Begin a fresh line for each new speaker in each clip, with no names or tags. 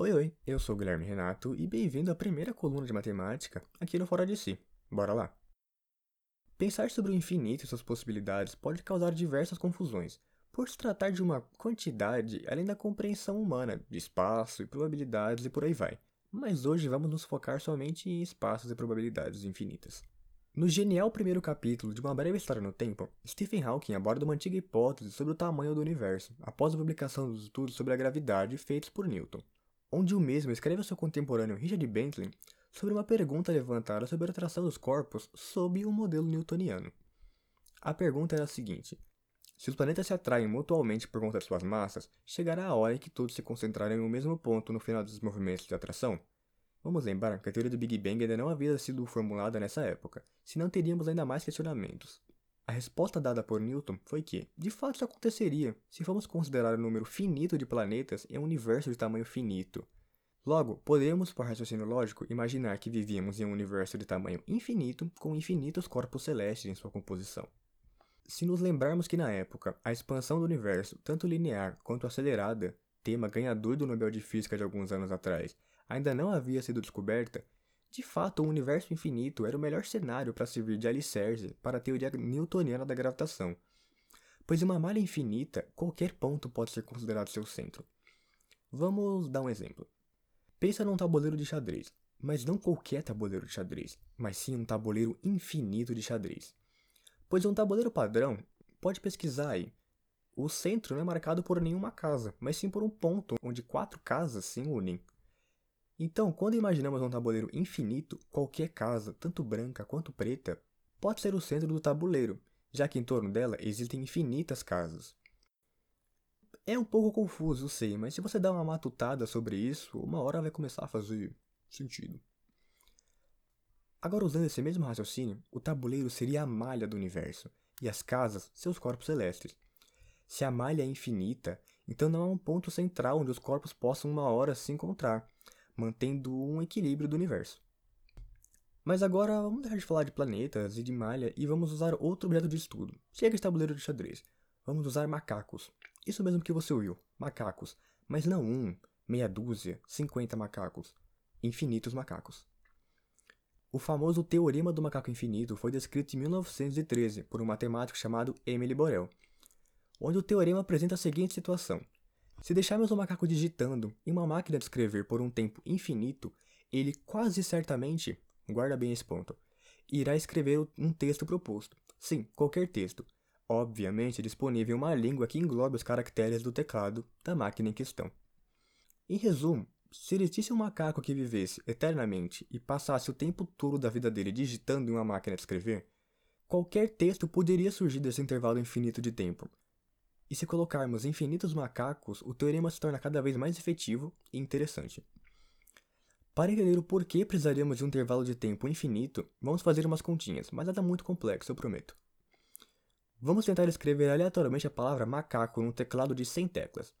Oi, oi, eu sou o Guilherme Renato e bem-vindo à primeira coluna de matemática aqui no Fora de Si. Bora lá! Pensar sobre o infinito e suas possibilidades pode causar diversas confusões, por se tratar de uma quantidade além da compreensão humana de espaço e probabilidades e por aí vai. Mas hoje vamos nos focar somente em espaços e probabilidades infinitas. No genial primeiro capítulo de Uma Breve História no Tempo, Stephen Hawking aborda uma antiga hipótese sobre o tamanho do universo, após a publicação dos estudos sobre a gravidade feitos por Newton onde o mesmo escreve ao seu contemporâneo Richard Bentley sobre uma pergunta levantada sobre a atração dos corpos sob o um modelo newtoniano. A pergunta era a seguinte: se os planetas se atraem mutualmente por conta de suas massas, chegará a hora em que todos se concentrarem no mesmo ponto no final dos movimentos de atração? Vamos lembrar que a teoria do Big Bang ainda não havia sido formulada nessa época, senão teríamos ainda mais questionamentos. A resposta dada por Newton foi que, de fato, isso aconteceria se formos considerar o número finito de planetas em um universo de tamanho finito. Logo, podemos, por raciocínio lógico, imaginar que vivíamos em um universo de tamanho infinito com infinitos corpos celestes em sua composição. Se nos lembrarmos que na época a expansão do universo, tanto linear quanto acelerada, tema ganhador do Nobel de Física de alguns anos atrás, ainda não havia sido descoberta, de fato, o universo infinito era o melhor cenário para servir de alicerce para a teoria newtoniana da gravitação, pois em uma malha infinita, qualquer ponto pode ser considerado seu centro. Vamos dar um exemplo. Pensa num tabuleiro de xadrez, mas não qualquer tabuleiro de xadrez, mas sim um tabuleiro infinito de xadrez. Pois um tabuleiro padrão, pode pesquisar aí, o centro não é marcado por nenhuma casa, mas sim por um ponto onde quatro casas se unem. Então, quando imaginamos um tabuleiro infinito, qualquer casa, tanto branca quanto preta, pode ser o centro do tabuleiro, já que em torno dela existem infinitas casas. É um pouco confuso, sei, mas se você dá uma matutada sobre isso, uma hora vai começar a fazer sentido. Agora, usando esse mesmo raciocínio, o tabuleiro seria a malha do universo, e as casas, seus corpos celestes. Se a malha é infinita, então não há um ponto central onde os corpos possam uma hora se encontrar, mantendo um equilíbrio do universo. Mas agora vamos deixar de falar de planetas e de malha e vamos usar outro objeto de estudo. Chega de tabuleiro de xadrez. Vamos usar macacos. Isso mesmo que você ouviu, macacos. Mas não um, meia dúzia, cinquenta macacos. Infinitos macacos. O famoso Teorema do Macaco Infinito foi descrito em 1913 por um matemático chamado Emile Borel, onde o teorema apresenta a seguinte situação. Se deixarmos o macaco digitando em uma máquina de escrever por um tempo infinito, ele quase certamente, guarda bem esse ponto, irá escrever um texto proposto. Sim, qualquer texto. Obviamente disponível uma língua que englobe os caracteres do teclado da máquina em questão. Em resumo, se existisse um macaco que vivesse eternamente e passasse o tempo todo da vida dele digitando em uma máquina de escrever, qualquer texto poderia surgir desse intervalo infinito de tempo, e se colocarmos infinitos macacos, o teorema se torna cada vez mais efetivo e interessante. Para entender o porquê precisaríamos de um intervalo de tempo infinito, vamos fazer umas continhas, mas nada muito complexo, eu prometo. Vamos tentar escrever aleatoriamente a palavra macaco num teclado de 100 teclas.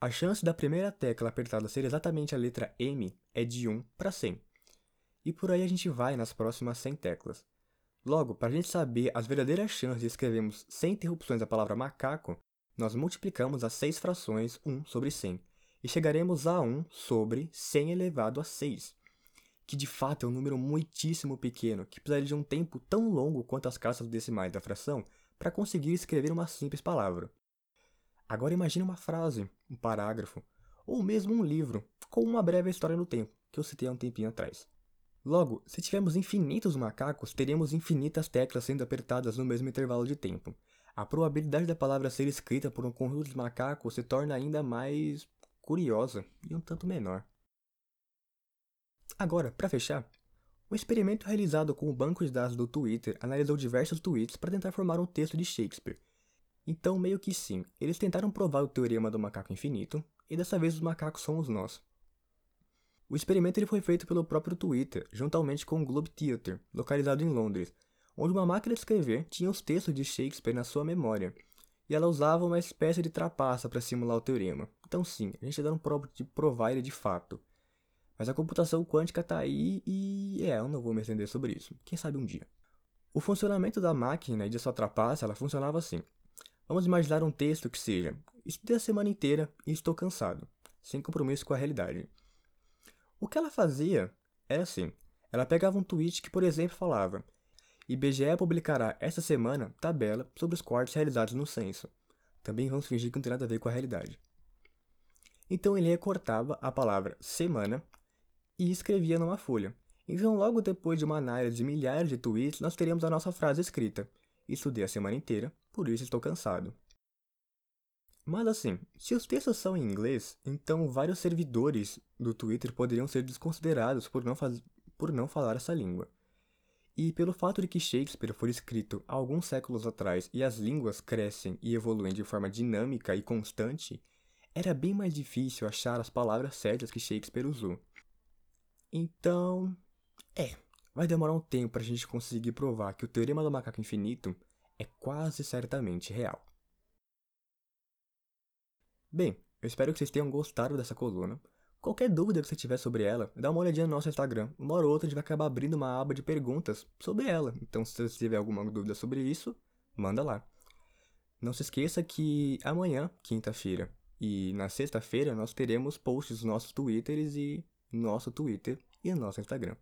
A chance da primeira tecla apertada ser exatamente a letra M é de 1 para 100. E por aí a gente vai nas próximas 100 teclas. Logo, para a gente saber as verdadeiras chances de escrevermos sem interrupções a palavra macaco, nós multiplicamos as seis frações 1 sobre 100 e chegaremos a 1 sobre 100 elevado a 6, que de fato é um número muitíssimo pequeno que precisaria de um tempo tão longo quanto as caixas decimais da fração para conseguir escrever uma simples palavra. Agora imagine uma frase, um parágrafo, ou mesmo um livro, com uma breve história no tempo, que eu citei há um tempinho atrás. Logo, se tivermos infinitos macacos, teremos infinitas teclas sendo apertadas no mesmo intervalo de tempo, a probabilidade da palavra ser escrita por um conjunto de macacos se torna ainda mais curiosa e um tanto menor. Agora, para fechar, um experimento realizado com o banco de dados do Twitter analisou diversos tweets para tentar formar um texto de Shakespeare. Então, meio que sim, eles tentaram provar o teorema do macaco infinito, e dessa vez os macacos somos nós. O experimento ele foi feito pelo próprio Twitter, juntamente com o Globe Theatre, localizado em Londres, onde uma máquina de escrever tinha os textos de Shakespeare na sua memória, e ela usava uma espécie de trapaça para simular o teorema. Então sim, a gente está dando prova de provar ele de fato. Mas a computação quântica está aí e é, eu não vou me estender sobre isso. Quem sabe um dia. O funcionamento da máquina e de sua trapaça, ela funcionava assim. Vamos imaginar um texto que seja: Estudei a semana inteira e estou cansado, sem compromisso com a realidade. O que ela fazia era assim: ela pegava um tweet que, por exemplo, falava: IBGE publicará esta semana tabela sobre os cortes realizados no censo. Também vamos fingir que não tem nada a ver com a realidade. Então ele recortava a palavra semana e escrevia numa folha. Então, logo depois de uma análise de milhares de tweets, nós teríamos a nossa frase escrita: Estudei a semana inteira, por isso estou cansado. Mas assim, se os textos são em inglês, então vários servidores do Twitter poderiam ser desconsiderados por não, por não falar essa língua. E pelo fato de que Shakespeare foi escrito alguns séculos atrás e as línguas crescem e evoluem de forma dinâmica e constante, era bem mais difícil achar as palavras certas que Shakespeare usou. Então, é, vai demorar um tempo para a gente conseguir provar que o teorema do macaco infinito é quase certamente real. Bem, eu espero que vocês tenham gostado dessa coluna. Qualquer dúvida que você tiver sobre ela, dá uma olhadinha no nosso Instagram. Uma hora ou outra a gente vai acabar abrindo uma aba de perguntas sobre ela. Então, se você tiver alguma dúvida sobre isso, manda lá. Não se esqueça que amanhã, quinta-feira, e na sexta-feira nós teremos posts nos nossos Twitters e nosso Twitter e no nosso Instagram.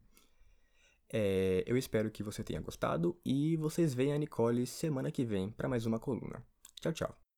É, eu espero que você tenha gostado e vocês venham a Nicole semana que vem para mais uma coluna. Tchau, tchau.